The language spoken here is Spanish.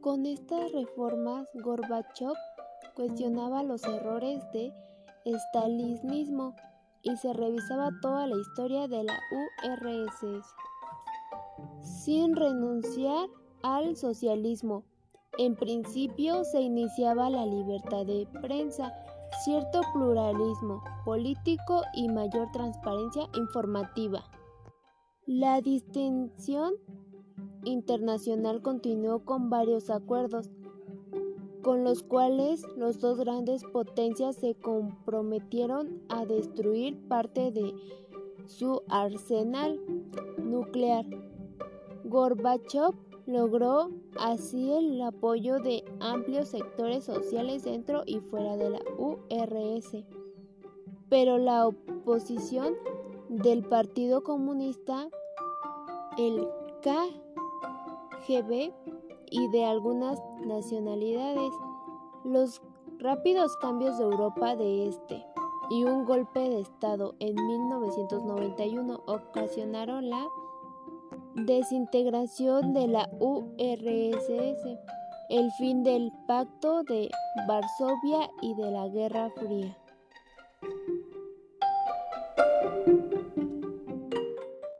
Con estas reformas, Gorbachev cuestionaba los errores de estalinismo y se revisaba toda la historia de la URSS sin renunciar al socialismo. En principio se iniciaba la libertad de prensa, cierto pluralismo político y mayor transparencia informativa. La distinción internacional continuó con varios acuerdos, con los cuales los dos grandes potencias se comprometieron a destruir parte de su arsenal nuclear. Gorbachev logró así el apoyo de amplios sectores sociales dentro y fuera de la URSS, pero la oposición del Partido Comunista, el KGB y de algunas nacionalidades, los rápidos cambios de Europa de Este y un golpe de Estado en 1991 ocasionaron la desintegración de la URSS, el fin del Pacto de Varsovia y de la Guerra Fría.